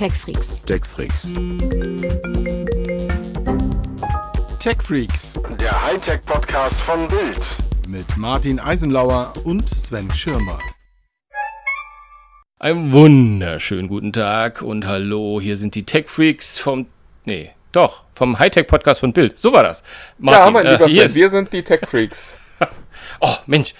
TechFreaks. TechFreaks. TechFreaks Der Hightech-Podcast von Bild. mit Martin Eisenlauer und Sven Schirmer. Einen wunderschönen guten Tag und hallo, hier sind die Tech Freaks vom, nee, doch, vom Hightech Podcast von Bild. So war das. ja, mein lieber hier Sven, wir sind die Tech Freaks. Oh, Mensch.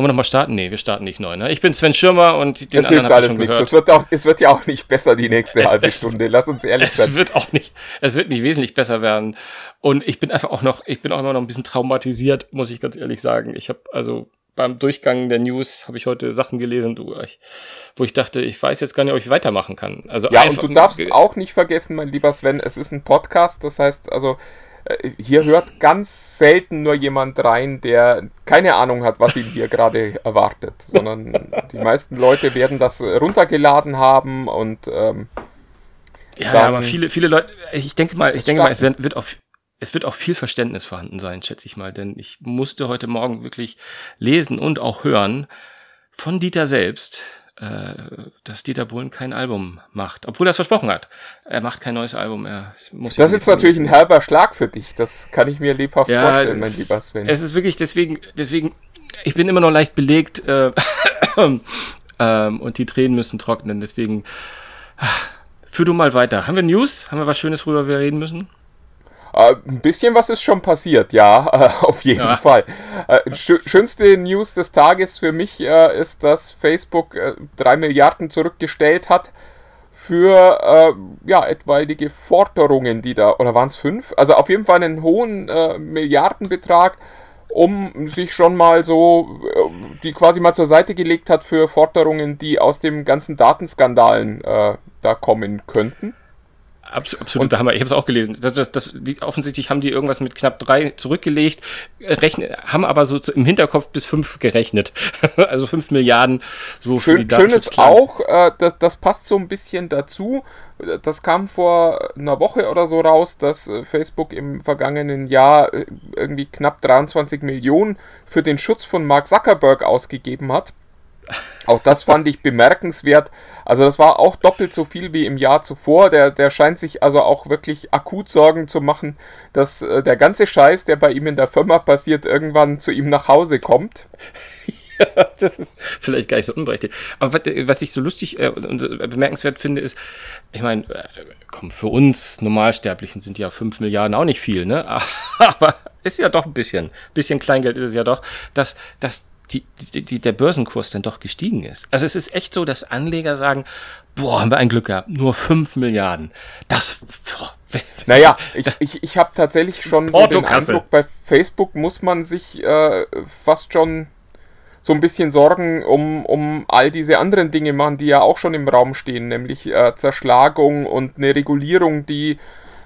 Wollen wir nochmal starten? Nee, wir starten nicht neu, ne? Ich bin Sven Schirmer und den Es anderen hilft alles nichts. Es wird, auch, es wird ja auch nicht besser die nächste Es- halbe es- Stunde. Lass uns ehrlich Es sein. wird auch nicht, es wird nicht wesentlich besser werden. Und ich bin einfach auch noch, ich bin auch immer noch ein bisschen traumatisiert, muss ich ganz ehrlich sagen. Ich habe also beim Durchgang der News habe ich heute Sachen gelesen, wo ich dachte, ich weiß jetzt gar nicht, ob ich weitermachen kann. Also Ja, und du darfst auch nicht vergessen, mein lieber Sven, es ist ein Podcast. Das heißt, also hier hört ganz selten nur jemand rein, der keine Ahnung hat, was ihn hier gerade erwartet, sondern die meisten Leute werden das äh, runtergeladen haben und ähm, Ja, ja, aber viele, viele Leute, ich denke mal, ich denke mal, es wird, wird auch, es wird auch viel Verständnis vorhanden sein, schätze ich mal, denn ich musste heute Morgen wirklich lesen und auch hören von Dieter selbst, äh, dass Dieter Bohlen kein Album macht, obwohl er es versprochen hat. Er macht kein neues Album, er muss das ist natürlich ein herber Schlag für dich. Das kann ich mir lebhaft ja, vorstellen, mein lieber Sven. es ist wirklich deswegen, deswegen, ich bin immer noch leicht belegt äh, ähm, und die Tränen müssen trocknen. Deswegen, ah, führ du mal weiter. Haben wir News? Haben wir was Schönes, worüber wir reden müssen? Äh, ein bisschen was ist schon passiert, ja, äh, auf jeden Ja. Fall. Äh, schö schönste News des Tages für mich äh, ist, dass Facebook drei Milliarden zurückgestellt hat für ja, etwaige Forderungen, die da, oder waren es fünf? Also auf jeden Fall einen hohen Milliardenbetrag, um sich schon mal so, die quasi mal zur Seite gelegt hat für Forderungen, die aus dem ganzen Datenskandalen da kommen könnten. Abs absoluter Hammer. Ich habe es auch gelesen. Das, das, das, die, offensichtlich haben die irgendwas mit knapp drei zurückgelegt, äh, rechnen, haben aber so zu, im Hinterkopf bis fünf gerechnet. also fünf Milliarden so für die Schön, schön ist auch, äh, das, das passt so ein bisschen dazu. Das kam vor einer Woche oder so raus, dass äh, Facebook im vergangenen Jahr äh, irgendwie knapp 23 Millionen für den Schutz von Mark Zuckerberg ausgegeben hat. Auch das fand ich bemerkenswert. Also das war auch doppelt so viel wie im Jahr zuvor. Der, der scheint sich also auch wirklich akut Sorgen zu machen, dass äh, der ganze Scheiß, der bei ihm in der Firma passiert, irgendwann zu ihm nach Hause kommt. das ist vielleicht gar nicht so unberechtigt. Aber was, was ich so lustig äh, und äh, bemerkenswert finde, ist, ich meine, äh, komm, für uns Normalsterblichen sind ja fünf Milliarden auch nicht viel, ne? Aber ist ja doch ein bisschen, bisschen Kleingeld ist es ja doch, dass, dass die, die, die, der Börsenkurs dann doch gestiegen ist. Also es ist echt so, dass Anleger sagen, boah, haben wir ein Glück gehabt, nur fünf Milliarden. Das, boah, Naja, ich, ich, ich habe tatsächlich schon so den. Eindruck, bei Facebook muss man sich äh, fast schon so ein bisschen Sorgen um, um all diese anderen Dinge machen, die ja auch schon im Raum stehen, nämlich äh, Zerschlagung und eine Regulierung, die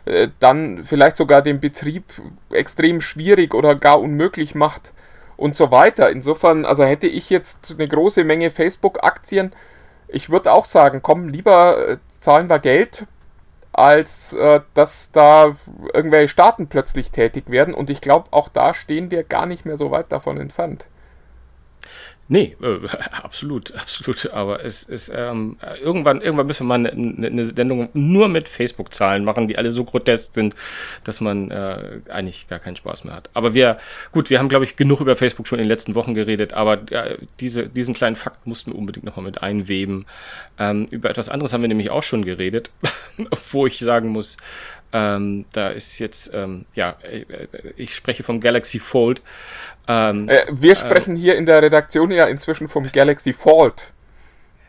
äh, dann vielleicht sogar den Betrieb extrem schwierig oder gar unmöglich macht und so weiter. Insofern, also hätte ich jetzt eine große Menge Facebook-Aktien, ich würde auch sagen, komm, lieber äh, zahlen wir Geld, als äh, dass da irgendwelche Staaten plötzlich tätig werden. Und ich glaube, auch da stehen wir gar nicht mehr so weit davon entfernt. Nee, äh, absolut, absolut. Aber es ist ähm, irgendwann, irgendwann müssen wir mal eine, eine Sendung nur mit Facebook-Zahlen machen, die alle so grotesk sind, dass man äh, eigentlich gar keinen Spaß mehr hat. Aber wir, gut, wir haben, glaube ich, genug über Facebook schon in den letzten Wochen geredet, aber äh, diese, diesen kleinen Fakt mussten wir unbedingt nochmal mit einweben. Ähm, über etwas anderes haben wir nämlich auch schon geredet, wo ich sagen muss, ähm, da ist jetzt, ähm, ja, äh, ich spreche vom Galaxy Fold. Ähm, Äh, wir sprechen hier in der Redaktion ja inzwischen vom Galaxy Fault.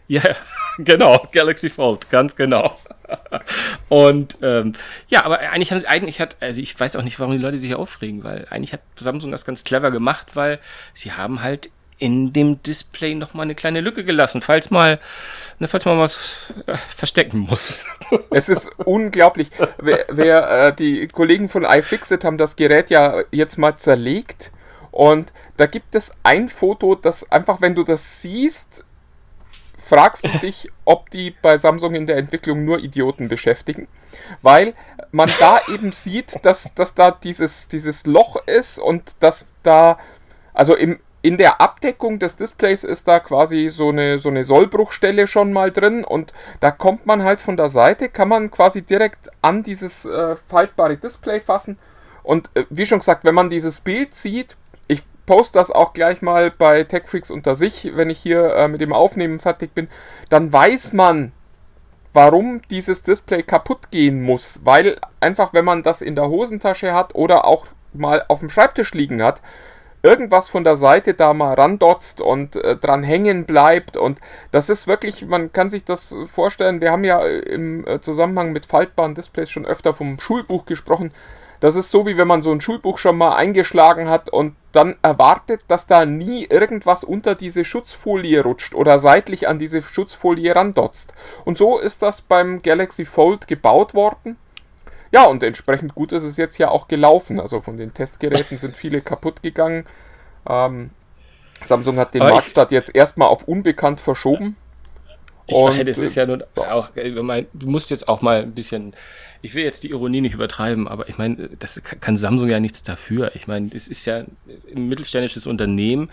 Ja, genau, Galaxy Fold, ganz genau. Und ähm, ja, aber eigentlich haben sie eigentlich hat, also ich weiß auch nicht, warum die Leute sich aufregen, weil eigentlich hat Samsung das ganz clever gemacht, weil sie haben halt in dem Display noch mal eine kleine Lücke gelassen, falls mal, ne, falls man was äh, verstecken muss. Es ist unglaublich. Wer, wer äh, die Kollegen von iFixit haben das Gerät ja jetzt mal zerlegt und da gibt es ein Foto, das einfach, wenn du das siehst, fragst du dich, ob die bei Samsung in der Entwicklung nur Idioten beschäftigen, weil man da eben sieht, dass, dass da dieses, dieses Loch ist und dass da, also im, in der Abdeckung des Displays ist da quasi so eine, so eine Sollbruchstelle schon mal drin und da kommt man halt von der Seite, kann man quasi direkt an dieses äh, faltbare Display fassen. Und äh, wie schon gesagt, wenn man dieses Bild sieht, ich poste das auch gleich mal bei TechFreaks unter sich, wenn ich hier äh, mit dem Aufnehmen fertig bin, dann weiß man, warum dieses Display kaputt gehen muss. Weil einfach, wenn man das in der Hosentasche hat oder auch mal auf dem Schreibtisch liegen hat, irgendwas von der Seite da mal randotzt und äh, dran hängen bleibt. Und das ist wirklich, man kann sich das vorstellen, wir haben ja im äh, Zusammenhang mit faltbaren Displays schon öfter vom Schulbuch gesprochen. Das ist so, wie wenn man so ein Schulbuch schon mal eingeschlagen hat und dann erwartet, dass da nie irgendwas unter diese Schutzfolie rutscht oder seitlich an diese Schutzfolie randotzt. Und so ist das beim Galaxy Fold gebaut worden. Ja, und entsprechend gut ist es jetzt ja auch gelaufen. Also von den Testgeräten sind viele kaputt gegangen. Ähm, Samsung hat den Aber Marktstart jetzt erstmal auf unbekannt verschoben. Ich und, meine, das ist ja nun auch, du musst jetzt auch mal ein bisschen, ich will jetzt die Ironie nicht übertreiben, aber ich meine, das kann Samsung ja nichts dafür. Ich meine, es ist ja ein mittelständisches Unternehmen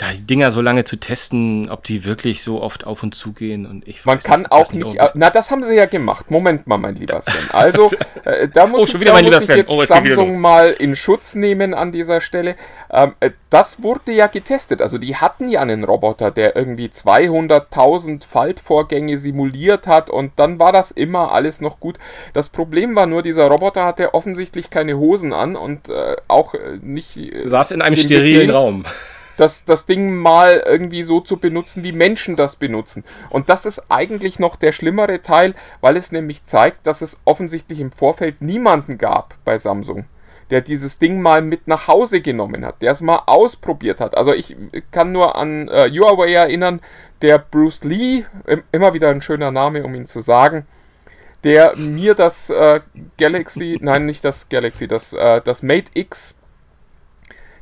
da die Dinger so lange zu testen, ob die wirklich so oft auf und zu gehen und ich Man kann nicht, auch nicht, na das haben sie ja gemacht. Moment mal, mein lieber Sven. Also, äh, da muss, oh, ich, da muss ich jetzt oh, Samsung mal in Schutz nehmen an dieser Stelle. Ähm, äh, das wurde ja getestet. Also, die hatten ja einen Roboter, der irgendwie 200.000 Faltvorgänge simuliert hat und dann war das immer alles noch gut. Das Problem war nur, dieser Roboter hatte offensichtlich keine Hosen an und äh, auch äh, nicht. Äh, Saß in einem sterilen Raum das, das Ding mal irgendwie so zu benutzen, wie Menschen das benutzen. Und das ist eigentlich noch der schlimmere Teil, weil es nämlich zeigt, dass es offensichtlich im Vorfeld niemanden gab bei Samsung der dieses Ding mal mit nach Hause genommen hat, der es mal ausprobiert hat. Also ich kann nur an äh, Huawei erinnern, der Bruce Lee, immer wieder ein schöner Name, um ihn zu sagen, der mir das äh, Galaxy, nein, nicht das Galaxy, das, äh, das Mate X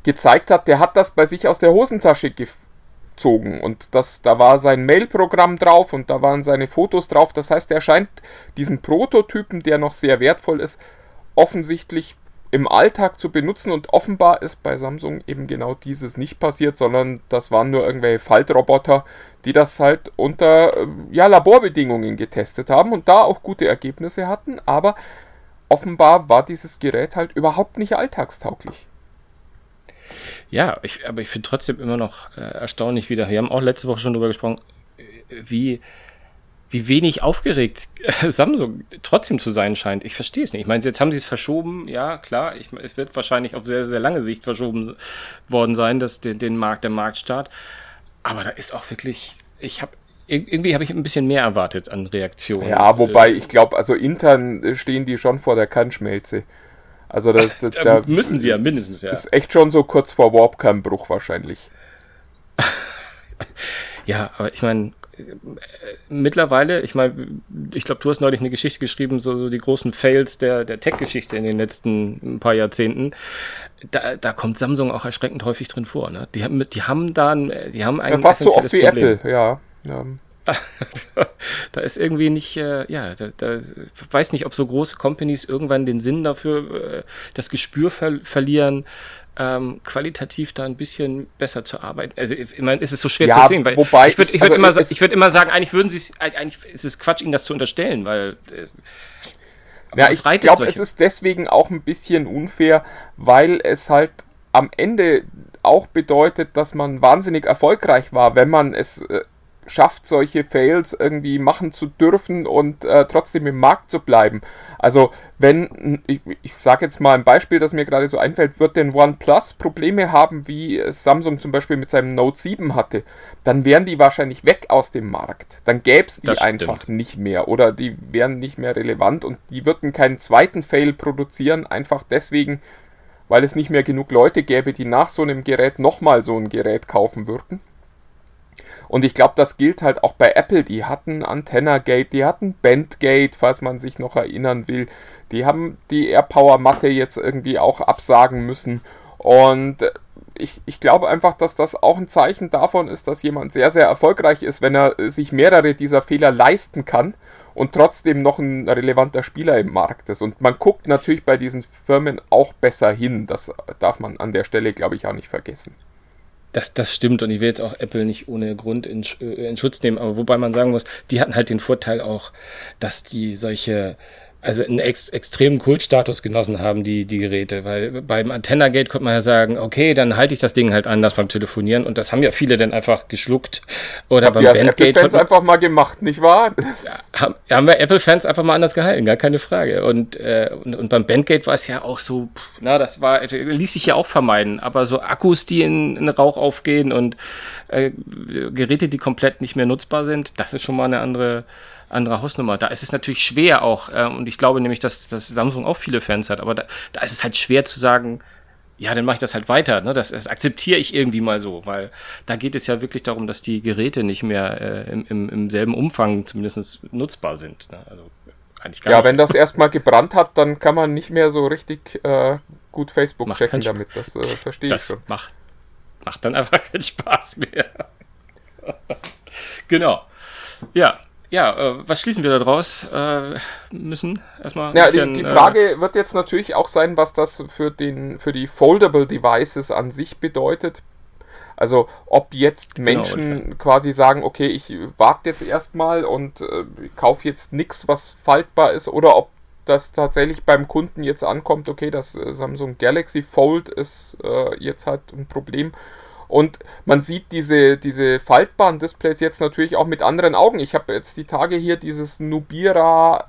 gezeigt hat, der hat das bei sich aus der Hosentasche gezogen und das, da war sein Mail-Programm drauf und da waren seine Fotos drauf. Das heißt, er scheint diesen Prototypen, der noch sehr wertvoll ist, offensichtlich im Alltag zu benutzen und offenbar ist bei Samsung eben genau dieses nicht passiert, sondern das waren nur irgendwelche Faltroboter, die das halt unter äh, ja, Laborbedingungen getestet haben und da auch gute Ergebnisse hatten, aber offenbar war dieses Gerät halt überhaupt nicht alltagstauglich. Ja, ich, aber ich finde trotzdem immer noch äh, erstaunlich wieder. Wir haben auch letzte Woche schon darüber gesprochen, wie, wie wenig aufgeregt äh, Samsung trotzdem zu sein scheint. Ich verstehe es nicht. Ich meine, jetzt haben sie es verschoben. Ja, klar. Ich, es wird wahrscheinlich auf sehr, sehr lange Sicht verschoben worden sein, dass den, den Markt, der Marktstart. Aber da ist auch wirklich, ich habe irgendwie habe ich ein bisschen mehr erwartet an Reaktionen. Ja, wobei ich glaube, also intern stehen die schon vor der Kannschmelze. Also das, das da müssen sie ja mindestens, ja. Ist echt schon so kurz vor Warpcam-Bruch wahrscheinlich. ja, aber ich meine, mittlerweile, ich meine, ich glaube, du hast neulich eine Geschichte geschrieben, so, so die großen Fails der, der Tech-Geschichte in den letzten paar Jahrzehnten. Da, da kommt Samsung auch erschreckend häufig drin vor. Ne? Die haben, die haben da, die haben ein ja, fast so oft wie Problem. Apple, ja. ja. da ist irgendwie nicht, äh, ja, da, da weiß nicht, ob so große Companies irgendwann den Sinn dafür, äh, das Gespür ver verlieren, ähm, qualitativ da ein bisschen besser zu arbeiten. Also ich meine, es ist so schwer ja, zu sehen, weil wobei ich würde ich würd also immer, ich würd immer sagen, eigentlich würden sie es, eigentlich ist es Quatsch, ihnen das zu unterstellen, weil äh, ja, ich glaube, es ist deswegen auch ein bisschen unfair, weil es halt am Ende auch bedeutet, dass man wahnsinnig erfolgreich war, wenn man es äh, schafft, solche Fails irgendwie machen zu dürfen und äh, trotzdem im Markt zu bleiben. Also wenn, ich, ich sage jetzt mal ein Beispiel, das mir gerade so einfällt, wird denn OnePlus Probleme haben, wie Samsung zum Beispiel mit seinem Note 7 hatte, dann wären die wahrscheinlich weg aus dem Markt. Dann gäbe es die einfach nicht mehr oder die wären nicht mehr relevant und die würden keinen zweiten Fail produzieren, einfach deswegen, weil es nicht mehr genug Leute gäbe, die nach so einem Gerät nochmal so ein Gerät kaufen würden. Und ich glaube, das gilt halt auch bei Apple. Die hatten Antenna Gate, die hatten Bandgate, falls man sich noch erinnern will. Die haben die AirPower Matte jetzt irgendwie auch absagen müssen. Und ich, ich glaube einfach, dass das auch ein Zeichen davon ist, dass jemand sehr, sehr erfolgreich ist, wenn er sich mehrere dieser Fehler leisten kann und trotzdem noch ein relevanter Spieler im Markt ist. Und man guckt natürlich bei diesen Firmen auch besser hin. Das darf man an der Stelle, glaube ich, auch nicht vergessen Das, das stimmt und ich will jetzt auch Apple nicht ohne Grund in, äh, in Schutz nehmen, aber wobei man sagen muss, die hatten halt den Vorteil auch, dass die solche also einen ex extremen Kultstatus genossen haben, die, die Geräte. Weil beim Antenna-Gate konnte man ja sagen, okay, dann halte ich das Ding halt anders beim Telefonieren. Und das haben ja viele dann einfach geschluckt. Oder Habt beim Bandgate. Apple-Fans einfach mal gemacht, nicht wahr? Ja, haben, haben wir Apple-Fans einfach mal anders gehalten, gar keine Frage. Und, äh, und, und beim Bandgate war es ja auch so, pff, na, das war, ließ sich ja auch vermeiden. Aber so Akkus, die in, in Rauch aufgehen und äh, Geräte, die komplett nicht mehr nutzbar sind, das ist schon mal eine andere andere Hausnummer. Da ist es natürlich schwer auch, äh, und ich glaube nämlich, dass, dass Samsung auch viele Fans hat, aber da, da ist es halt schwer zu sagen, ja, dann mache ich das halt weiter. Ne? Das, das akzeptiere ich irgendwie mal so, weil da geht es ja wirklich darum, dass die Geräte nicht mehr äh, im, im, im selben Umfang zumindest nutzbar sind. Ne? Also eigentlich gar ja, nicht. wenn das erstmal gebrannt hat, dann kann man nicht mehr so richtig äh, gut Facebook macht checken damit. Das äh, verstehe ich schon. Macht, macht dann einfach keinen Spaß mehr. genau. Ja, ja, äh, was schließen wir daraus? Äh, müssen erstmal. Ja, bisschen, die, die, äh, Frage äh, wird jetzt natürlich auch sein, was das für, den, für die Foldable Devices an sich bedeutet. Also, ob jetzt genau, Menschen genau, quasi sagen, okay, ich warte jetzt erstmal und äh, kaufe jetzt nichts, was faltbar ist, oder ob das tatsächlich beim Kunden jetzt ankommt, okay, das äh, Samsung Galaxy Fold ist äh, jetzt halt ein Problem und man sieht diese, diese faltbaren Displays jetzt natürlich auch mit anderen Augen. Ich habe jetzt die Tage hier dieses Nubira,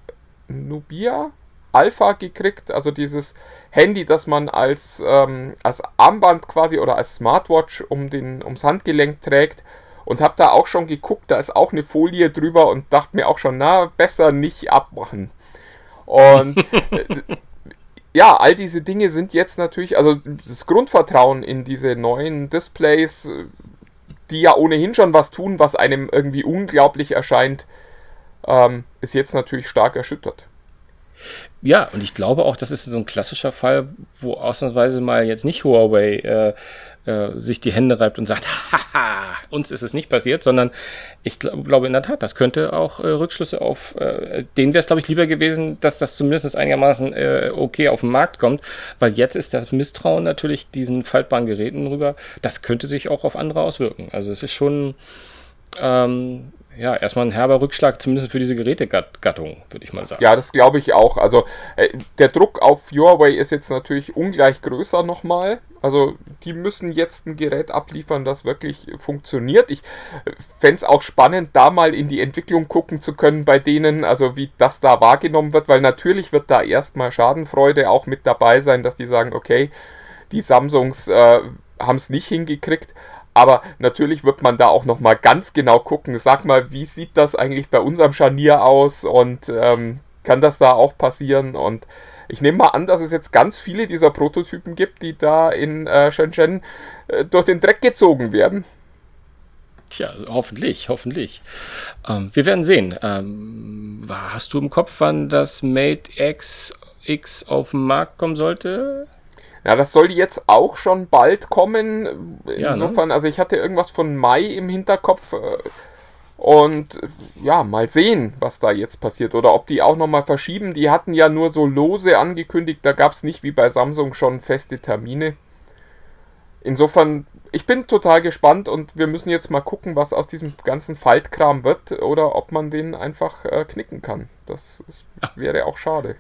Nubia Alpha gekriegt, also dieses Handy, das man als, ähm, als Armband quasi oder als Smartwatch um den, ums Handgelenk trägt. Und habe da auch schon geguckt, da ist auch eine Folie drüber und dachte mir auch schon, na, besser nicht abmachen. Und ja, all diese Dinge sind jetzt natürlich, also das Grundvertrauen in diese neuen Displays, die ja ohnehin schon was tun, was einem irgendwie unglaublich erscheint, ähm, ist jetzt natürlich stark erschüttert. Ja, und ich glaube auch, das ist so ein klassischer Fall, wo ausnahmsweise mal jetzt nicht Huawei äh, äh, sich die Hände reibt und sagt, haha, uns ist es nicht passiert, sondern ich glaub, glaube in der Tat, das könnte auch äh, Rückschlüsse auf, äh, denen wäre es, glaube ich, lieber gewesen, dass das zumindest einigermaßen äh, okay auf den Markt kommt, weil jetzt ist das Misstrauen natürlich diesen faltbaren Geräten rüber, das könnte sich auch auf andere auswirken. Also es ist schon, ähm, ja, erstmal ein herber Rückschlag, zumindest für diese Gerätegattung, würde ich mal sagen. Ja, das glaube ich auch. Also äh, der Druck auf Huawei ist jetzt natürlich ungleich größer nochmal. Also die müssen jetzt ein Gerät abliefern, das wirklich funktioniert. Ich äh, fände es auch spannend, da mal in die Entwicklung gucken zu können bei denen, also wie das da wahrgenommen wird, weil natürlich wird da erstmal Schadenfreude auch mit dabei sein, dass die sagen, okay, die Samsungs äh, haben es nicht hingekriegt, aber natürlich wird man da auch nochmal ganz genau gucken. Sag mal, wie sieht das eigentlich bei unserem Scharnier aus und ähm, kann das da auch passieren? Und ich nehme mal an, dass es jetzt ganz viele dieser Prototypen gibt, die da in äh, Shenzhen äh, durch den Dreck gezogen werden. Tja, hoffentlich, hoffentlich. Ähm, wir werden sehen. Ähm, hast du im Kopf, wann das Mate X, X auf den Markt kommen sollte? Ja, das soll jetzt auch schon bald kommen. Insofern, ja, ne? also ich hatte irgendwas von Mai im Hinterkopf. Äh, und ja, mal sehen, was da jetzt passiert. Oder ob die auch nochmal verschieben. Die hatten ja nur so lose angekündigt. Da gab es nicht wie bei Samsung schon feste Termine. Insofern, ich bin total gespannt und wir müssen jetzt mal gucken, was aus diesem ganzen Faltkram wird oder ob man den einfach äh, knicken kann. Das ist, wäre auch schade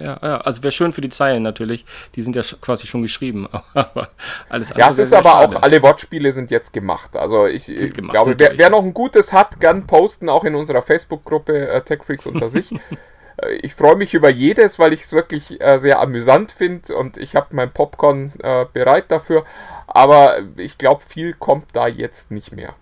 ja, ja. Also wäre schön für die Zeilen natürlich. Die sind ja quasi schon geschrieben. Aber alles andere. Ja, es ist aber schade. auch, alle Wortspiele sind jetzt gemacht. Also ich, gemacht, glaube, wer, wer, noch ein gutes hat, gern posten, auch in unserer Facebook-Gruppe äh, TechFreaks unter sich. Äh, ich freue mich über jedes, weil ich es wirklich äh, sehr amüsant finde und ich habe mein Popcorn äh, bereit dafür. Aber ich glaube, viel kommt da jetzt nicht mehr.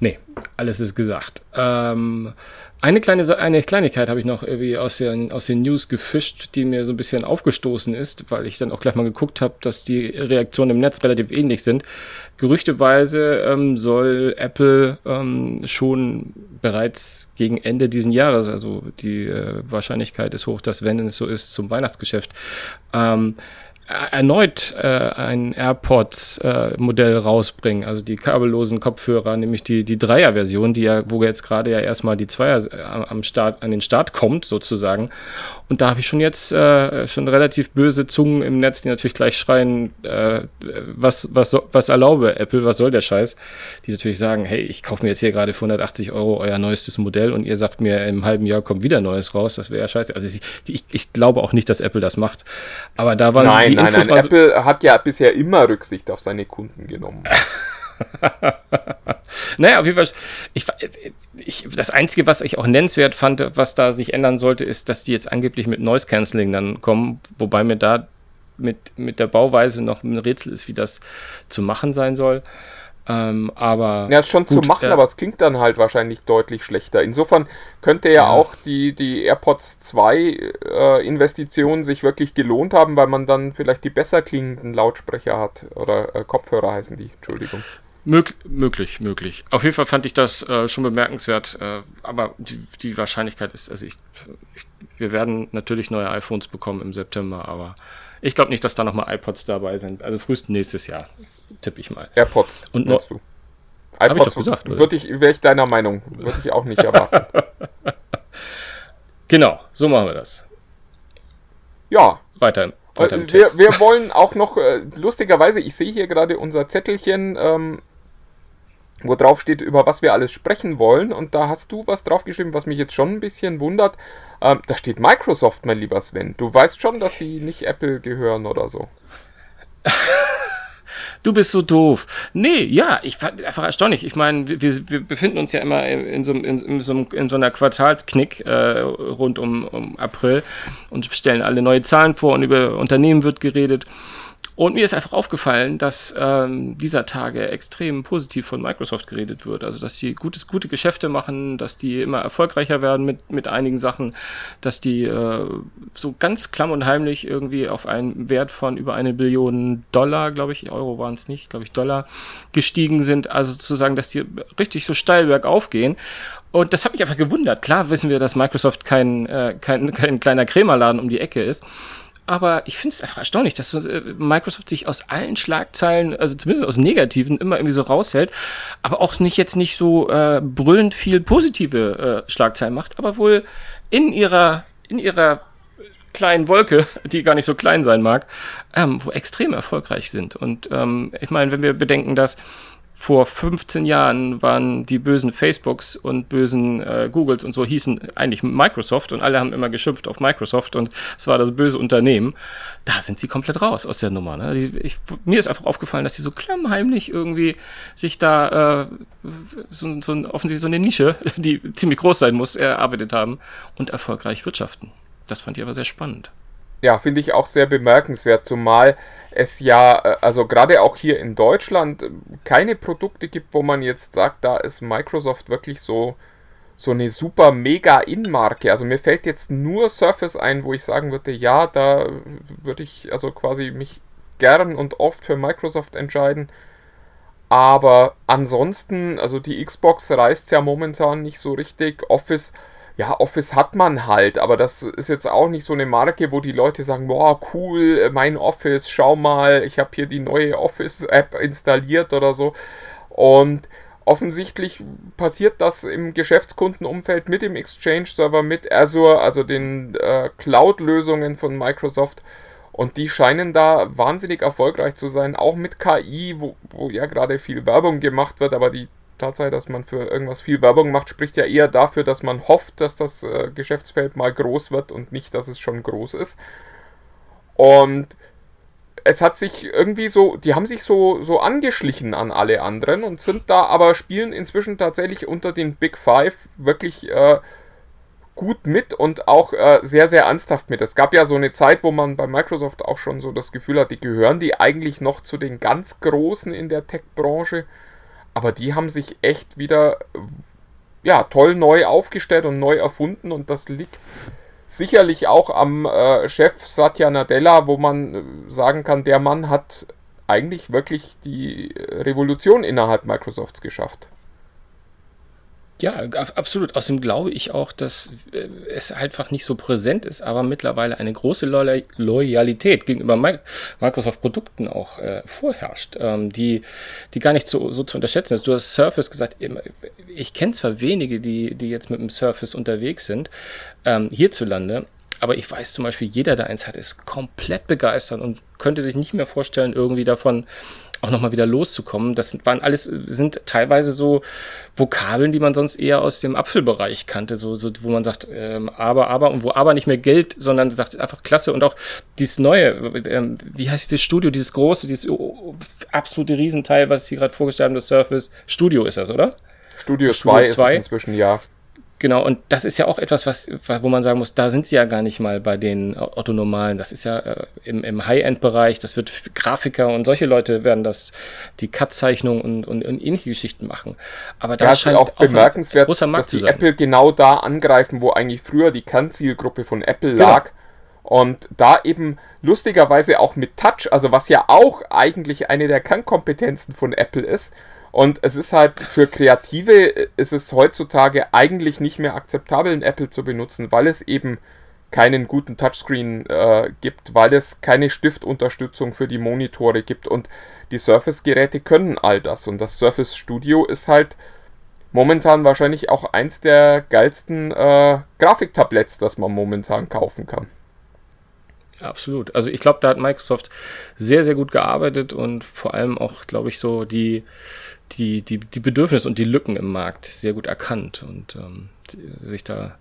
Nee, alles ist gesagt. Ähm, eine kleine eine Kleinigkeit habe ich noch irgendwie aus den, aus den News gefischt, die mir so ein bisschen aufgestoßen ist, weil ich dann auch gleich mal geguckt habe, dass die Reaktionen im Netz relativ ähnlich sind. Gerüchteweise ähm, soll Apple ähm, schon bereits gegen Ende diesen Jahres, also die äh, Wahrscheinlichkeit ist hoch, dass wenn es so ist, zum Weihnachtsgeschäft, ähm, erneut äh, ein AirPods-Modell äh, rausbringen, also die kabellosen Kopfhörer, nämlich die, die Dreier-Version, die ja, wo jetzt gerade ja erstmal die Zweier äh, am Start, an den Start kommt, sozusagen. Und da habe ich schon jetzt äh, schon relativ böse Zungen im Netz, die natürlich gleich schreien, äh, was, was, was erlaube Apple, was soll der Scheiß? Die natürlich sagen, hey, ich kaufe mir jetzt hier gerade für 180 Euro euer neuestes Modell und ihr sagt mir, im halben Jahr kommt wieder neues raus, das wäre ja scheiße. Also ich, ich, glaube auch nicht, dass Apple das macht. Aber da waren nein, die nein, Infos nein, Apple hat ja bisher immer Rücksicht auf seine Kunden genommen. naja, auf jeden Fall. Ich, ich, das Einzige, was ich auch nennenswert fand, was da sich ändern sollte, ist, dass die jetzt angeblich mit Noise Cancelling dann kommen, wobei mir da mit, mit der Bauweise noch ein Rätsel ist, wie das zu machen sein soll. Ähm, aber ja, ist schon gut, zu machen, äh, aber es klingt dann halt wahrscheinlich deutlich schlechter. Insofern könnte ja, ja. auch die, die AirPods 2 äh, Investitionen sich wirklich gelohnt haben, weil man dann vielleicht die besser klingenden Lautsprecher hat. Oder äh, Kopfhörer heißen die, Entschuldigung. Mög möglich, möglich. Auf jeden Fall fand ich das äh, schon bemerkenswert, äh, aber die, die, Wahrscheinlichkeit ist, also ich, ich, wir werden natürlich neue iPhones bekommen im September, aber ich glaube nicht, dass da nochmal iPods dabei sind. Also frühestens nächstes Jahr, tippe ich mal. AirPods. Und nur, du. iPods würde ich, wäre ich deiner Meinung. Würde ich auch nicht erwarten. genau, so machen wir das. Ja. Weiter. weiter im wir, wir wollen auch noch, äh, lustigerweise, ich sehe hier gerade unser Zettelchen, ähm, wo drauf steht, über was wir alles sprechen wollen. Und da hast du was draufgeschrieben, was mich jetzt schon ein bisschen wundert. Ähm, da steht Microsoft, mein lieber Sven. Du weißt schon, dass die nicht Apple gehören oder so. du bist so doof. Nee, ja, ich fand einfach erstaunlich. Ich meine, wir, wir befinden uns ja immer in so, in, in so, in so einer Quartalsknick äh, rund um, um April und stellen alle neue Zahlen vor und über Unternehmen wird geredet. Und mir ist einfach aufgefallen, dass ähm, dieser Tage extrem positiv von Microsoft geredet wird. Also, dass die gutes, gute Geschäfte machen, dass die immer erfolgreicher werden mit, mit einigen Sachen, dass die äh, so ganz klamm und heimlich irgendwie auf einen Wert von über eine Billion Dollar, glaube ich, Euro waren es nicht, glaube ich, Dollar gestiegen sind. Also sozusagen, dass die richtig so steil bergauf gehen. Und das hat mich einfach gewundert. Klar wissen wir, dass Microsoft kein, äh, kein, kein kleiner Krämerladen um die Ecke ist aber ich finde es einfach erstaunlich, dass äh, Microsoft sich aus allen Schlagzeilen, also zumindest aus negativen, immer irgendwie so raushält, aber auch nicht jetzt nicht so äh, brüllend viel positive äh, Schlagzeilen macht, aber wohl in ihrer, in ihrer kleinen Wolke, die gar nicht so klein sein mag, ähm, wo extrem erfolgreich sind. Und ähm, ich meine, wenn wir bedenken, dass vor 15 Jahren waren die bösen Facebooks und bösen äh, Googles und so hießen eigentlich Microsoft und alle haben immer geschimpft auf Microsoft und es war das böse Unternehmen. Da sind sie komplett raus aus der Nummer. Ne? Ich, mir ist einfach aufgefallen, dass sie so klammheimlich irgendwie sich da äh, so, so offensichtlich so eine Nische, die ziemlich groß sein muss, erarbeitet haben und erfolgreich wirtschaften. Das fand ich aber sehr spannend. Ja, finde ich auch sehr bemerkenswert, zumal es ja, äh, also gerade auch hier in Deutschland, äh, keine Produkte gibt, wo man jetzt sagt, da ist Microsoft wirklich so, so eine super mega In-Marke. Also mir fällt jetzt nur Surface ein, wo ich sagen würde, ja, da würde ich also quasi mich gern und oft für Microsoft entscheiden. Aber ansonsten, also die Xbox reißt ja momentan nicht so richtig. Office ja, Office hat man halt, aber das ist jetzt auch nicht so eine Marke, wo die Leute sagen, boah, cool, mein Office, schau mal, ich habe hier die neue Office-App installiert oder so. Und offensichtlich passiert das im Geschäftskundenumfeld mit dem Exchange-Server, mit Azure, also den äh, Cloud-Lösungen von Microsoft. Und die scheinen da wahnsinnig erfolgreich zu sein, auch mit KI, wo, wo ja gerade viel Werbung gemacht wird, aber die Tatsache, dass man für irgendwas viel Werbung macht, spricht ja eher dafür, dass man hofft, dass das äh, Geschäftsfeld mal groß wird und nicht, dass es schon groß ist. Und es hat sich irgendwie so, die haben sich so, so angeschlichen an alle anderen und sind da aber spielen inzwischen tatsächlich unter den Big Five wirklich äh, gut mit und auch äh, sehr, sehr ernsthaft mit. Es gab ja so eine Zeit, wo man bei Microsoft auch schon so das Gefühl hat, die gehören die eigentlich noch zu den ganz Großen in der Tech-Branche. Aber die haben sich echt wieder ja, toll neu aufgestellt und neu erfunden und das liegt sicherlich auch am äh, Chef Satya Nadella, wo man äh, sagen kann, der Mann hat eigentlich wirklich die Revolution innerhalb Microsofts geschafft. Ja, absolut. Außerdem glaube ich auch, dass äh, es einfach nicht so präsent ist, aber mittlerweile eine große Loyalität gegenüber Microsoft-Produkten auch äh, vorherrscht, ähm, die, die gar nicht so, so zu unterschätzen ist. Du hast Surface gesagt, ich kenne zwar wenige, die, die jetzt mit dem Surface unterwegs sind, ähm, hierzulande, aber ich weiß zum Beispiel, jeder, der eins hat, ist komplett begeistert und könnte sich nicht mehr vorstellen, irgendwie davon auch nochmal wieder loszukommen. Das waren alles, sind teilweise so Vokabeln, die man sonst eher aus dem Apfelbereich kannte, so, so wo man sagt, ähm, aber, aber, und wo aber nicht mehr Geld, sondern sagt einfach klasse und auch dieses neue, ähm, wie heißt dieses Studio, dieses große, dieses absolute Riesenteil, was Sie gerade vorgestellt haben, das Surface Studio ist das, oder? Studio 2 ist inzwischen, ja. Genau, und das ist ja auch etwas, was, wo man sagen muss, da sind sie ja gar nicht mal bei den Otto-Normalen. Das ist ja äh, im, im High-End-Bereich, das wird Grafiker und solche Leute werden das, die Cut-Zeichnung und, und, und, ähnliche Geschichten machen. Aber da ja, scheint auch bemerkenswert, großer Markt dass die Apple genau da angreifen, wo eigentlich früher die Kernzielgruppe von Apple genau. lag. Und da eben lustigerweise auch mit Touch, also was ja auch eigentlich eine der Kernkompetenzen von Apple ist, und es ist halt für Kreative ist es heutzutage eigentlich nicht mehr akzeptabel, ein Apple zu benutzen, weil es eben keinen guten Touchscreen äh, gibt, weil es keine Stiftunterstützung für die Monitore gibt und die Surface-Geräte können all das und das Surface Studio ist halt momentan wahrscheinlich auch eins der geilsten äh, Grafiktabletts, das man momentan kaufen kann. Absolut. Also ich glaube, da hat Microsoft sehr, sehr gut gearbeitet und vor allem auch, glaube ich, so die die, die, die Bedürfnisse und die Lücken im Markt sehr gut erkannt und ähm, sich da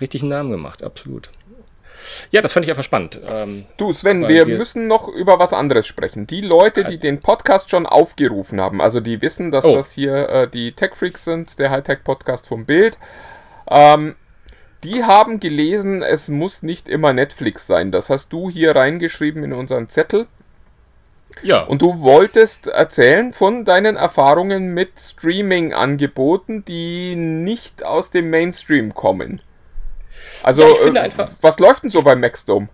richtig einen Namen gemacht, absolut. Ja, das fand ich einfach spannend. Ähm, du, Sven, wir, müssen noch über was anderes sprechen. Die Leute, die den Podcast schon aufgerufen haben, also die wissen, dass oh. das hier äh, die Tech Freaks sind, der Hightech-Podcast vom Bild, ähm, die haben gelesen, es muss nicht immer Netflix sein. Das hast du hier reingeschrieben in unseren Zettel. Ja. Und du wolltest erzählen von deinen Erfahrungen mit Streaming-Angeboten, die nicht aus dem Mainstream kommen. Also, ja, äh, was läuft denn so beim Maxdome?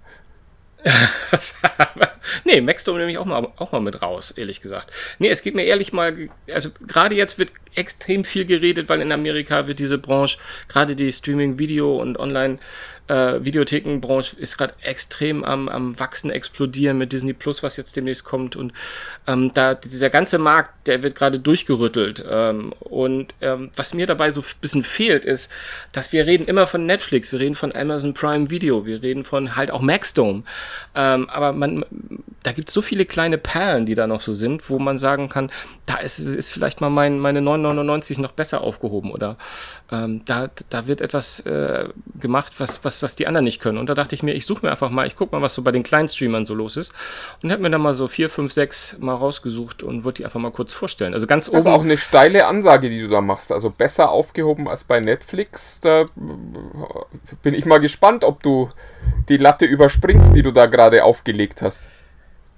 nee, Maxdome nehme ich auch mal, auch mal mit raus, ehrlich gesagt. Nee, es geht mir ehrlich mal, also gerade jetzt wird extrem viel geredet, weil in Amerika wird diese Branche, gerade die Streaming, Video und Online- äh, Videothekenbranche ist gerade extrem am, am wachsen, explodieren mit Disney Plus, was jetzt demnächst kommt. Und ähm, da dieser ganze Markt, der wird gerade durchgerüttelt. Ähm, und ähm, was mir dabei so ein bisschen fehlt, ist, dass wir reden immer von Netflix, wir reden von Amazon Prime Video, wir reden von halt auch Maxdome. Ähm, aber man, da gibt es so viele kleine Perlen, die da noch so sind, wo man sagen kann, da ist, ist vielleicht mal mein, meine 9,99 noch besser aufgehoben oder ähm, da, da wird etwas äh, gemacht, was, was was, was die anderen nicht können. Und da dachte ich mir, ich suche mir einfach mal, ich gucke mal, was so bei den kleinen Streamern so los ist. Und habe mir dann mal so vier, fünf, sechs mal rausgesucht und wollte die einfach mal kurz vorstellen. Also ganz oben. Das ist auch eine steile Ansage, die du da machst. Also besser aufgehoben als bei Netflix. Da bin ich mal gespannt, ob du die Latte überspringst, die du da gerade aufgelegt hast.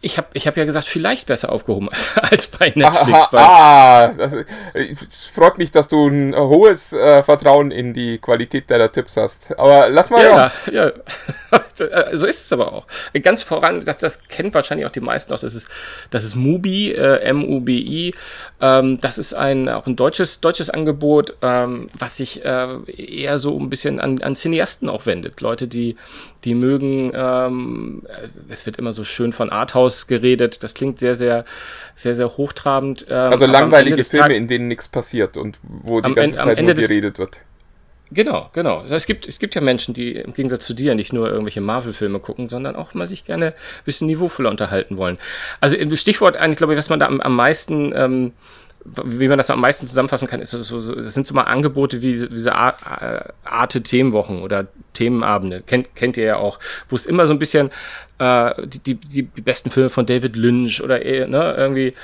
Ich habe ich hab ja gesagt, vielleicht besser aufgehoben als bei Netflix. Ah, das, es freut mich, dass du ein hohes äh, Vertrauen in die Qualität deiner Tipps hast. Aber lass mal. Ja, ja, ja. So ist es aber auch. Ganz voran, das, das kennen wahrscheinlich auch die meisten auch, das ist, das ist Mubi, äh, M-U-B-I. Ähm, das ist ein, auch ein deutsches, deutsches Angebot, ähm, was sich äh, eher so ein bisschen an, an Cineasten auch wendet. Leute, die, die mögen, ähm, es wird immer so schön von Arthouse geredet, das klingt sehr, sehr, sehr, sehr hochtrabend. Ähm, also langweilige Filme, in denen nichts passiert und wo die ganze Zeit nur geredet wird. Genau, genau. Es gibt, es gibt ja Menschen, die im Gegensatz zu dir nicht nur irgendwelche Marvel-Filme gucken, sondern auch mal sich gerne ein bisschen niveauvoller unterhalten wollen. Also Stichwort eigentlich, glaube ich, was man da am, am meisten ähm, wie man das am meisten zusammenfassen kann, ist so, so, das sind so mal Angebote wie diese Arte Themenwochen oder Themenabende. Kennt, kennt ihr ja auch, wo es immer so ein bisschen äh, die, die, die besten Filme von David Lynch oder eh, ne, irgendwie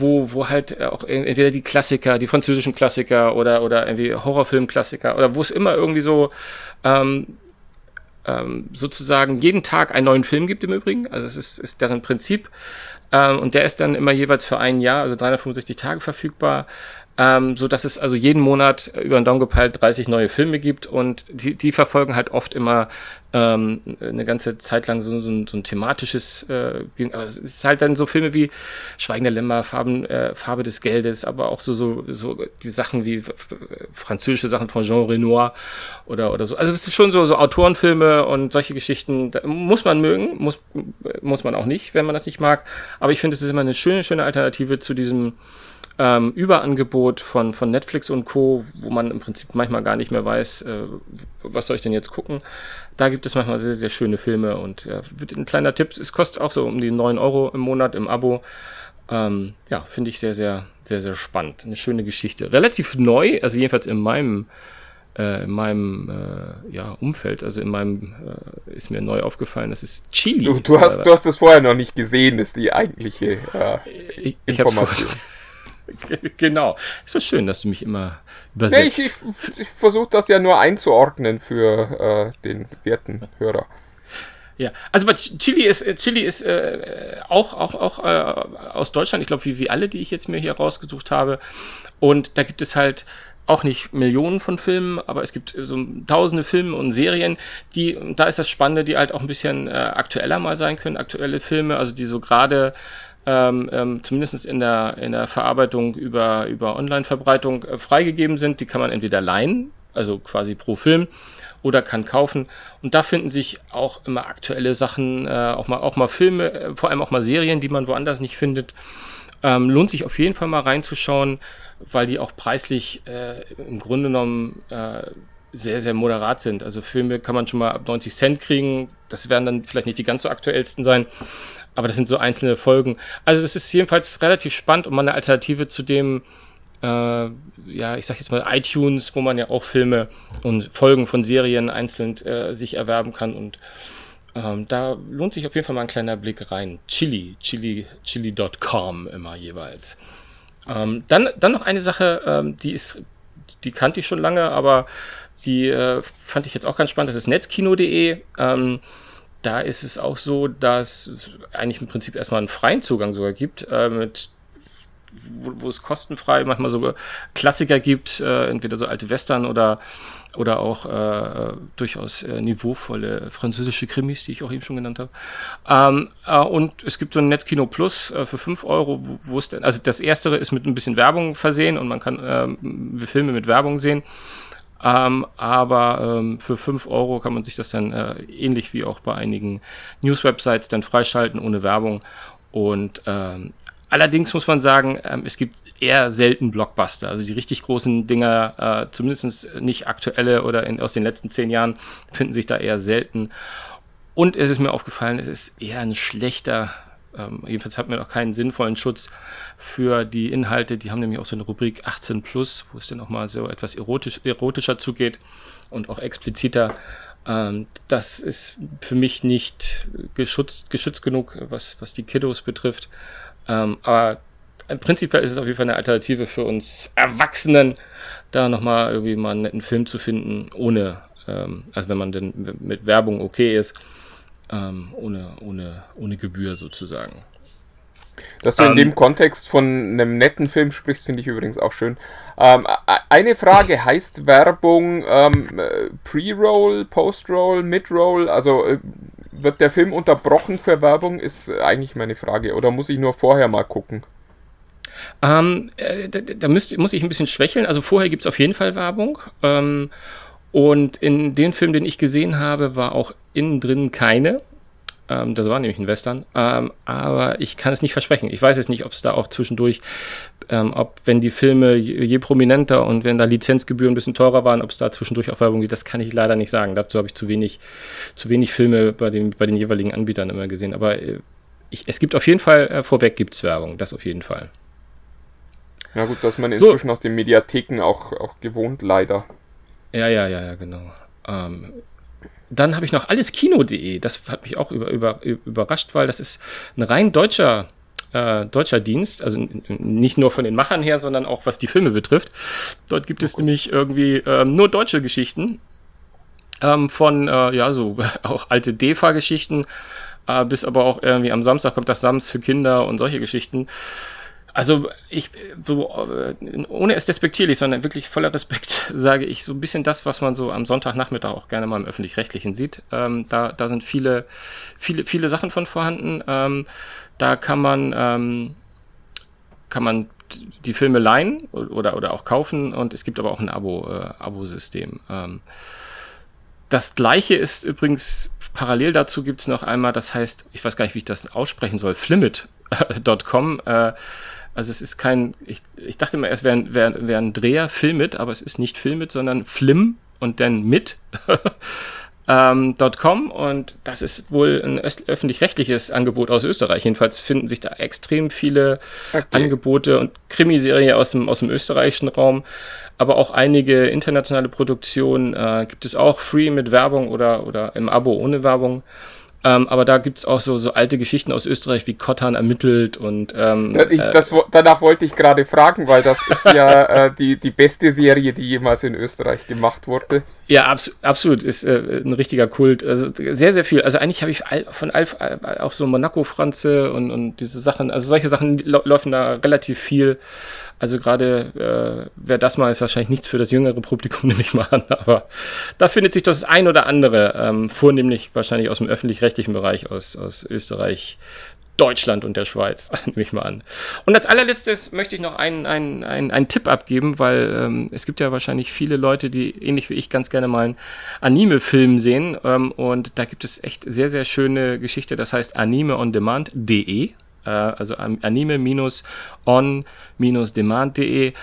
wo, wo halt auch entweder die Klassiker, die französischen Klassiker oder, oder irgendwie Horrorfilmklassiker oder wo es immer irgendwie so ähm, ähm, sozusagen jeden Tag einen neuen Film gibt im Übrigen. Also es ist, ist deren Prinzip. Ähm, und der ist dann immer jeweils für ein Jahr, also 365 Tage verfügbar. Ähm, so dass es also jeden Monat über den Daumen gepeilt 30 neue Filme gibt und die, die verfolgen halt oft immer ähm, eine ganze Zeit lang so, so, ein, so ein thematisches, äh, aber es ist halt dann so Filme wie Schweigende Lämmer, Farben, äh, Farbe des Geldes, aber auch so, so, so die Sachen wie französische Sachen von Jean Renoir oder, oder so. Also es ist schon so, so Autorenfilme und solche Geschichten, muss man mögen, muss, muss man auch nicht, wenn man das nicht mag. Aber ich finde, es ist immer eine schöne, schöne Alternative zu diesem ähm, Überangebot von, von Netflix und Co., wo man im Prinzip manchmal gar nicht mehr weiß, äh, was soll ich denn jetzt gucken. Da gibt es manchmal sehr, sehr schöne Filme und ja, ein kleiner Tipp, es kostet auch so um die 9 Euro im Monat im Abo. Ähm, ja, finde ich sehr, sehr, sehr, sehr spannend. Eine schöne Geschichte. Relativ neu, also jedenfalls in meinem äh, in meinem äh, ja, Umfeld, also in meinem, äh, ist mir neu aufgefallen, das ist Chili. Du, du, hast, du hast das vorher noch nicht gesehen, ist die eigentliche äh, ich, ich Information. genau. Ist so schön, dass du mich immer übersetzt. Nee, ich, ich, ich versuche das ja nur einzuordnen für äh, den werten Hörer. Ja, also bei Chili ist Chili ist äh, auch auch auch äh, aus Deutschland, ich glaube wie wie alle, die ich jetzt mir hier rausgesucht habe. Und da gibt es halt auch nicht Millionen von Filmen, aber es gibt so tausende Filme und Serien, die da ist das Spannende, die halt auch ein bisschen äh, aktueller mal sein können, aktuelle Filme, also die so gerade ähm, ähm, zumindest in der, in der Verarbeitung über, über Online-Verbreitung äh, freigegeben sind. Die kann man entweder leihen, also quasi pro Film, oder kann kaufen. Und da finden sich auch immer aktuelle Sachen, äh, auch, mal, auch mal Filme, äh, vor allem auch mal Serien, die man woanders nicht findet. Ähm, lohnt sich auf jeden Fall mal reinzuschauen, weil die auch preislich äh, im Grunde genommen äh, sehr, sehr moderat sind. Also Filme kann man schon mal ab 90 Cent kriegen. Das werden dann vielleicht nicht die ganz so aktuellsten sein, aber das sind so einzelne Folgen. Also das ist jedenfalls relativ spannend und mal eine Alternative zu dem, äh, ja, ich sag jetzt mal iTunes, wo man ja auch Filme und Folgen von Serien einzeln äh, sich erwerben kann und ähm, da lohnt sich auf jeden Fall mal ein kleiner Blick rein. Chili, chili, chili.com immer jeweils. Ähm, dann, dann noch eine Sache, ähm, die ist, die kannte ich schon lange, aber die äh, fand ich jetzt auch ganz spannend. Das ist netzkino.de. Ähm, da ist es auch so, dass es eigentlich im Prinzip erstmal einen freien Zugang sogar gibt, äh, mit wo, wo es kostenfrei manchmal sogar Klassiker gibt, äh, entweder so alte Western oder oder auch äh, durchaus äh, niveauvolle französische Krimis, die ich auch eben schon genannt habe. Ähm, äh, und es gibt so ein Netzkino Plus äh, für 5 Euro, wo, es denn, also das erstere ist mit ein bisschen Werbung versehen und man kann äh, Filme mit Werbung sehen. Ähm, aber ähm, für 5 Euro kann man sich das dann äh, ähnlich wie auch bei einigen News-Websites dann freischalten ohne Werbung. Und ähm, allerdings muss man sagen, ähm, es gibt eher selten Blockbuster. Also die richtig großen Dinger, äh, zumindest nicht aktuelle oder in, aus den letzten zehn Jahren, finden sich da eher selten. Und es ist mir aufgefallen, es ist eher ein schlechter ähm, jedenfalls hat man auch keinen sinnvollen Schutz für die Inhalte. Die haben nämlich auch so eine Rubrik 18 plus, wo es dann auch mal so etwas erotisch, erotischer zugeht und auch expliziter. Ähm, das ist für mich nicht geschützt, geschützt genug, was, was die Kiddos betrifft. Ähm, aber prinzipiell ist es auf jeden Fall eine Alternative für uns Erwachsenen, da nochmal irgendwie mal einen netten Film zu finden, ohne, ähm, also wenn man denn mit Werbung okay ist ähm, ohne, ohne, ohne Gebühr sozusagen. Dass du in ähm, dem Kontext von einem netten Film sprichst, finde ich übrigens auch schön. Ähm, eine Frage, heißt Werbung ähm, Pre-Roll, Post-Roll, Mid-Roll? Also äh, wird der Film unterbrochen für Werbung, ist eigentlich meine Frage. Oder muss ich nur vorher mal gucken? Ähm, äh, da, da müsst, muss ich ein bisschen schwächeln. Also vorher gibt es auf jeden Fall Werbung. Ähm, und in den Film, den ich gesehen habe, war auch innen drin keine. Ähm, das war nämlich ein Western. Ähm, aber ich kann es nicht versprechen. Ich weiß jetzt nicht, ob es da auch zwischendurch, ähm, ob wenn die Filme je, je, prominenter und wenn da Lizenzgebühren ein bisschen teurer waren, ob es da zwischendurch auch Werbung gibt, das kann ich leider nicht sagen. Dazu habe ich zu wenig, zu wenig Filme bei den, bei den jeweiligen Anbietern immer gesehen. Aber äh, ich, es gibt auf jeden Fall, äh, vorweg gibt es Werbung, das auf jeden Fall. Ja gut, dass man inzwischen so. aus den Mediatheken auch, auch gewohnt, leider. Ja, ja, ja, ja, genau. Ähm, dann habe ich noch alleskino.de. Das hat mich auch über, über, überrascht, weil das ist ein rein deutscher, äh, deutscher Dienst. Also nicht nur von den Machern her, sondern auch was die Filme betrifft. Dort gibt es nämlich irgendwie ähm, nur deutsche Geschichten. Ähm, von, äh, ja, so auch alte DEFA-Geschichten, äh, bis aber auch irgendwie am Samstag kommt das Sams für Kinder und solche Geschichten. Also ich, so, äh, ohne es despektierlich, sondern wirklich voller Respekt sage ich so ein bisschen das, was man so am Sonntagnachmittag auch gerne mal im Öffentlich-Rechtlichen sieht. Ähm, da, da sind viele, viele, viele Sachen von vorhanden. Ähm, da kann man, ähm, kann man die Filme leihen oder, oder auch kaufen und es gibt aber auch ein Abo, äh, Abo-System. Ähm, das gleiche ist übrigens parallel dazu gibt es noch einmal, das heißt, ich weiß gar nicht, wie ich das aussprechen soll, flimit.com. Äh, also es ist kein, ich, ich dachte immer, es wäre wär, wär ein Dreher, Filmit, aber es ist nicht Filmit, sondern Flim und dann mit. ähm, .com und das ist wohl ein öffentlich-rechtliches Angebot aus Österreich. Jedenfalls finden sich da extrem viele okay. Angebote und Krimiserie aus dem, aus dem österreichischen Raum, aber auch einige internationale Produktionen äh, gibt es auch free mit Werbung oder, oder im Abo ohne Werbung. Ähm, aber da gibt's auch so, so alte Geschichten aus Österreich, wie Kottan ermittelt und ähm, ich, äh, das, danach wollte ich gerade fragen, weil das ist ja äh, die, die beste Serie, die jemals in Österreich gemacht wurde. Ja, abs absolut, ist äh, ein richtiger Kult. Also sehr, sehr viel. Also eigentlich habe ich von Alf äh, auch so Monaco-Franze und, und diese Sachen, also solche Sachen laufen da relativ viel. Also gerade äh, wäre das mal ist wahrscheinlich nichts für das jüngere Publikum, nehme ich mal an. Aber da findet sich das ein oder andere, ähm, vornehmlich wahrscheinlich aus dem öffentlich-rechtlichen Bereich, aus, aus Österreich, Deutschland und der Schweiz, nehme ich mal an. Und als allerletztes möchte ich noch einen, einen, einen, einen Tipp abgeben, weil ähm, es gibt ja wahrscheinlich viele Leute, die ähnlich wie ich ganz gerne mal einen Anime-Film sehen. Ähm, und da gibt es echt sehr, sehr schöne Geschichte, das heißt animeondemand.de äh, also anime-on-demand.de.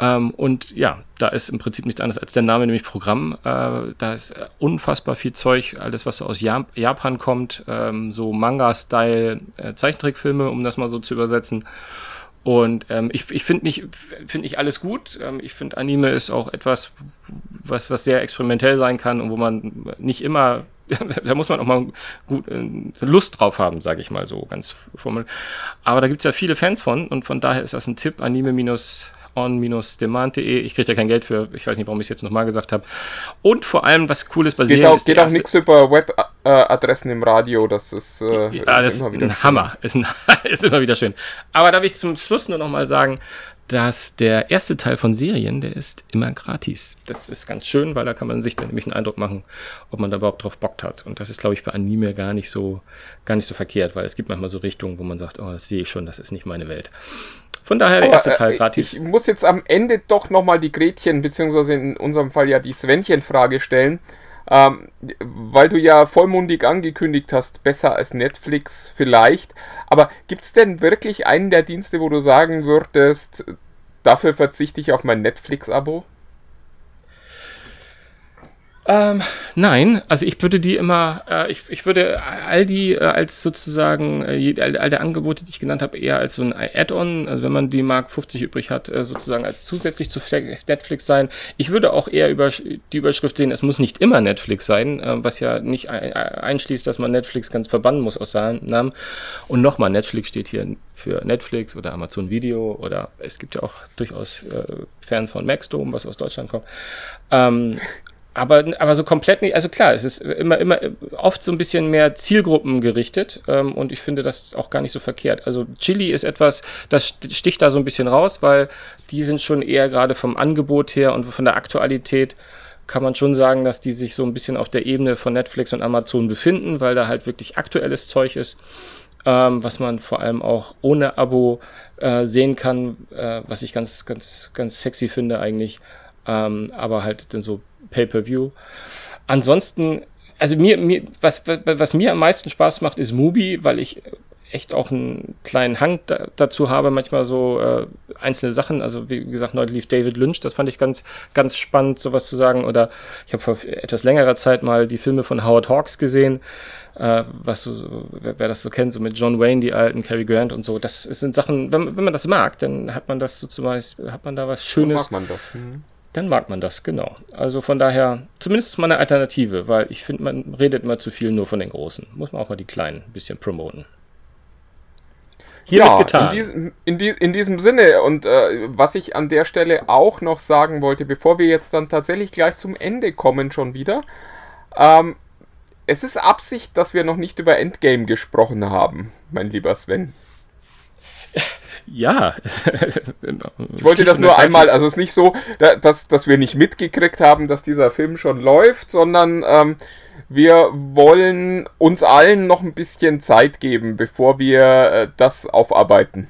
Ähm, und ja, da ist im Prinzip nichts anderes als der Name, nämlich Programm. Äh, da ist unfassbar viel Zeug, alles was so aus Jap Japan kommt, ähm, so Manga-Style äh, Zeichentrickfilme, um das mal so zu übersetzen. Und ähm, ich, ich finde nicht, finde nicht alles gut. Ähm, ich finde Anime ist auch etwas, was, was sehr experimentell sein kann und wo man nicht immer da muss man auch mal gut äh, Lust drauf haben, sage ich mal so ganz formell. Aber da gibt's ja viele Fans von und von daher ist das ein Tipp, anime-on-demand.de. Ich kriege da kein Geld für, ich weiß nicht, warum ich es jetzt nochmal gesagt habe. Und vor allem, was cool ist bei Serien... Auch, ist geht auch nichts über Webadressen im Radio, das ist, äh, ja, das ist ein schön. Hammer, ist, ein, ist immer wieder schön. Aber darf ich zum Schluss nur nochmal sagen, dass der erste Teil von Serien, der ist immer gratis. Das ist ganz schön, weil da kann man sich dann nämlich einen Eindruck machen, ob man da überhaupt drauf Bock hat. Und das ist, glaube ich, bei Anime gar nicht so, gar nicht so verkehrt, weil es gibt manchmal so Richtungen, wo man sagt, oh, das sehe ich schon, das ist nicht meine Welt. Von daher der erste Teil äh, gratis. Ich muss jetzt am Ende doch nochmal die Gretchen, beziehungsweise in unserem Fall ja die Svenchen-Frage stellen. Ähm, weil du ja vollmundig angekündigt hast, besser als Netflix vielleicht. Aber gibt es denn wirklich einen der Dienste, wo du sagen würdest, dafür verzichte ich auf mein Netflix-Abo? Ähm, nein, also ich würde die immer, äh, ich, ich würde all die äh, als sozusagen, äh, all, all der Angebote, die ich genannt habe, eher als so ein Add-on, also wenn man die Mark 50 übrig hat, äh, sozusagen als zusätzlich zu Netflix sein. Ich würde auch eher über die Überschrift sehen, es muss nicht immer Netflix sein, äh, was ja nicht einschließt, dass man Netflix ganz verbannen muss aus seinem Namen. Und nochmal, Netflix steht hier für Netflix oder Amazon Video oder es gibt ja auch durchaus äh, Fans von Maxdome, was aus Deutschland kommt. Ähm, aber, aber so komplett nicht, also klar, es ist immer, immer oft so ein bisschen mehr Zielgruppen gerichtet ähm, und ich finde das auch gar nicht so verkehrt. Also Chili ist etwas, das sticht da so ein bisschen raus, weil die sind schon eher gerade vom Angebot her und von der Aktualität kann man schon sagen, dass die sich so ein bisschen auf der Ebene von Netflix und Amazon befinden, weil da halt wirklich aktuelles Zeug ist, ähm, was man vor allem auch ohne Abo äh, sehen kann, äh, was ich ganz, ganz, ganz sexy finde eigentlich. Ähm, aber halt dann so Pay-per-View. Ansonsten, also mir, mir was, was, was mir am meisten Spaß macht, ist Mubi, weil ich echt auch einen kleinen Hang da, dazu habe, manchmal so äh, einzelne Sachen. Also wie gesagt, neulich lief David Lynch, das fand ich ganz, ganz spannend, sowas zu sagen. Oder ich habe vor etwas längerer Zeit mal die Filme von Howard Hawks gesehen, äh, was so, wer, wer, das so kennt, so mit John Wayne, die alten, Cary Grant und so. Das sind Sachen, wenn, wenn man das mag, dann hat man das sozusagen, hat man da was Schönes. So mag man das. Mhm dann mag man das, genau. Also von daher, zumindest mal eine Alternative, weil ich finde, man redet immer zu viel nur von den Großen. Muss man auch mal die Kleinen ein bisschen promoten. Hier ja, getan. In diesem, in, die, in diesem Sinne und äh, was ich an der Stelle auch noch sagen wollte, bevor wir jetzt dann tatsächlich gleich zum Ende kommen schon wieder, ähm, es ist Absicht, dass wir noch nicht über Endgame gesprochen haben, mein lieber Sven. Ja. ich wollte das nur einmal, also es ist nicht so, dass, dass wir nicht mitgekriegt haben, dass dieser Film schon läuft, sondern ähm, wir wollen uns allen noch ein bisschen Zeit geben, bevor wir äh, das aufarbeiten,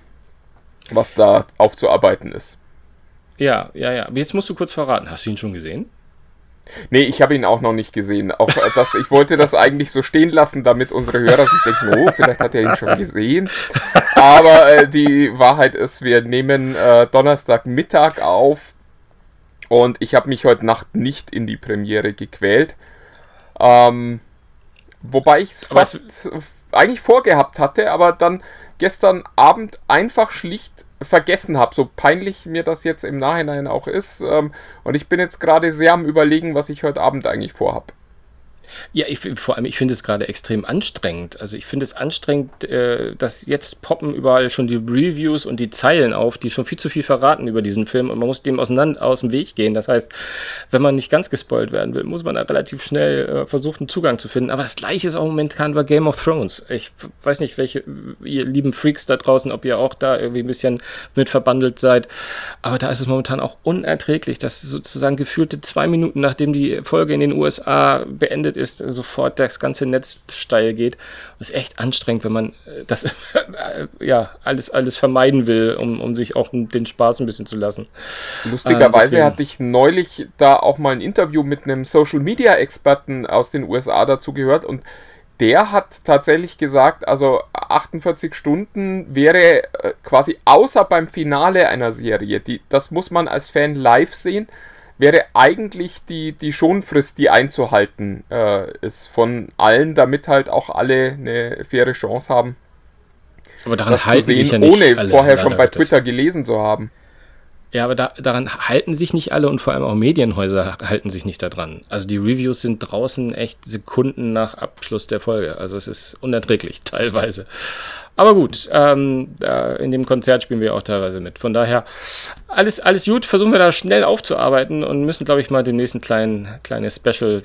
was da aufzuarbeiten ist. Ja, ja, ja. Jetzt musst du kurz verraten. Hast du ihn schon gesehen? Nee, ich habe ihn auch noch nicht gesehen. Auch das, ich wollte das eigentlich so stehen lassen, damit unsere Hörer sich denken, oh, vielleicht hat er ihn schon gesehen. Aber äh, die Wahrheit ist, wir nehmen äh, Donnerstagmittag auf und ich habe mich heute Nacht nicht in die Premiere gequält. Ähm, wobei ich es fast eigentlich vorgehabt hatte, aber dann gestern Abend einfach schlicht vergessen habe, so peinlich mir das jetzt im Nachhinein auch ist. Ähm, und ich bin jetzt gerade sehr am Überlegen, was ich heute Abend eigentlich vorhab. Ja, ich, vor allem, ich finde es gerade extrem anstrengend. Also ich finde es anstrengend, äh, dass jetzt poppen überall schon die Reviews und die Zeilen auf, die schon viel zu viel verraten über diesen Film und man muss dem auseinander aus dem Weg gehen. Das heißt, wenn man nicht ganz gespoilt werden will, muss man da relativ schnell äh, versuchen, Zugang zu finden. Aber das gleiche ist auch momentan bei Game of Thrones. Ich weiß nicht, welche, ihr lieben Freaks da draußen, ob ihr auch da irgendwie ein bisschen mit verbandelt seid. Aber da ist es momentan auch unerträglich, dass sozusagen gefühlte zwei Minuten, nachdem die Folge in den USA beendet ist, ist, sofort das ganze Netz steil geht. Das ist echt anstrengend, wenn man äh, das ja alles, alles vermeiden will, um, um sich auch den Spaß ein bisschen zu lassen. Lustigerweise ähm, hatte ich neulich da auch mal ein Interview mit einem Social Media Experten aus den USA dazu gehört und der hat tatsächlich gesagt, also 48 Stunden wäre äh, quasi außer beim Finale einer Serie, die, das muss man als Fan live sehen wäre eigentlich die, die Schonfrist, die einzuhalten äh, ist von allen, damit halt auch alle eine faire Chance haben. Aber daran das halten zu sehen, sich ja nicht ohne alle, vorher schon bei Twitter gelesen zu haben. Ja, aber da, daran halten sich nicht alle und vor allem auch Medienhäuser halten sich nicht daran. Also die Reviews sind draußen echt Sekunden nach Abschluss der Folge. Also es ist unerträglich teilweise. Aber gut, ähm, in dem Konzert spielen wir auch teilweise mit. Von daher, alles, alles gut. Versuchen wir da schnell aufzuarbeiten und müssen, glaube ich, mal den nächsten kleinen, kleine Special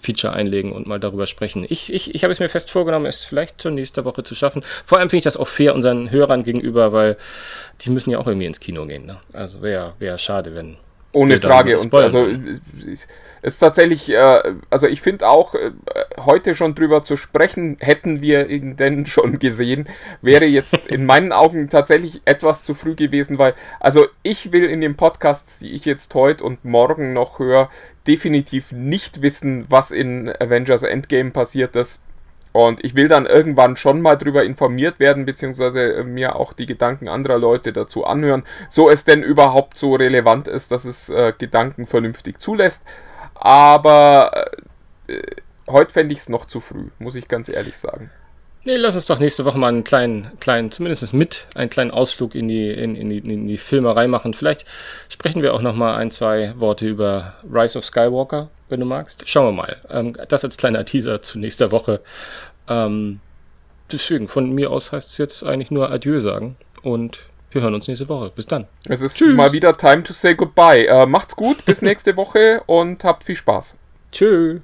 Feature einlegen und mal darüber sprechen. Ich, ich, ich habe es mir fest vorgenommen, es vielleicht zur nächsten Woche zu schaffen. Vor allem finde ich das auch fair unseren Hörern gegenüber, weil die müssen ja auch irgendwie ins Kino gehen. Ne? Also wäre wär schade, wenn ohne Frage. Und also es ist tatsächlich, äh, also ich finde auch, äh, heute schon drüber zu sprechen, hätten wir ihn denn schon gesehen, wäre jetzt in meinen Augen tatsächlich etwas zu früh gewesen, weil, also ich will in den Podcasts, die ich jetzt heute und morgen noch höre, definitiv nicht wissen, was in Avengers Endgame passiert ist. Und ich will dann irgendwann schon mal drüber informiert werden, beziehungsweise äh, mir auch die Gedanken anderer Leute dazu anhören, so es denn überhaupt so relevant ist, dass es äh, Gedanken vernünftig zulässt. Aber äh, heute fände ich es noch zu früh, muss ich ganz ehrlich sagen. Nee, lass uns doch nächste Woche mal einen kleinen, kleinen, zumindest mit, einen kleinen Ausflug in die, in, in die, in die Filmerei machen. Vielleicht sprechen wir auch noch mal ein, zwei Worte über Rise of Skywalker, wenn du magst. Schauen wir mal. Ähm, das als kleiner Teaser zu nächster Woche. Ähm, deswegen, von mir aus heißt es jetzt eigentlich nur Adieu sagen und wir hören uns nächste Woche. Bis dann. Es ist Tschüss. mal wieder time to say goodbye. Äh, macht's gut, bis nächste Woche und habt viel Spaß. Tschüss.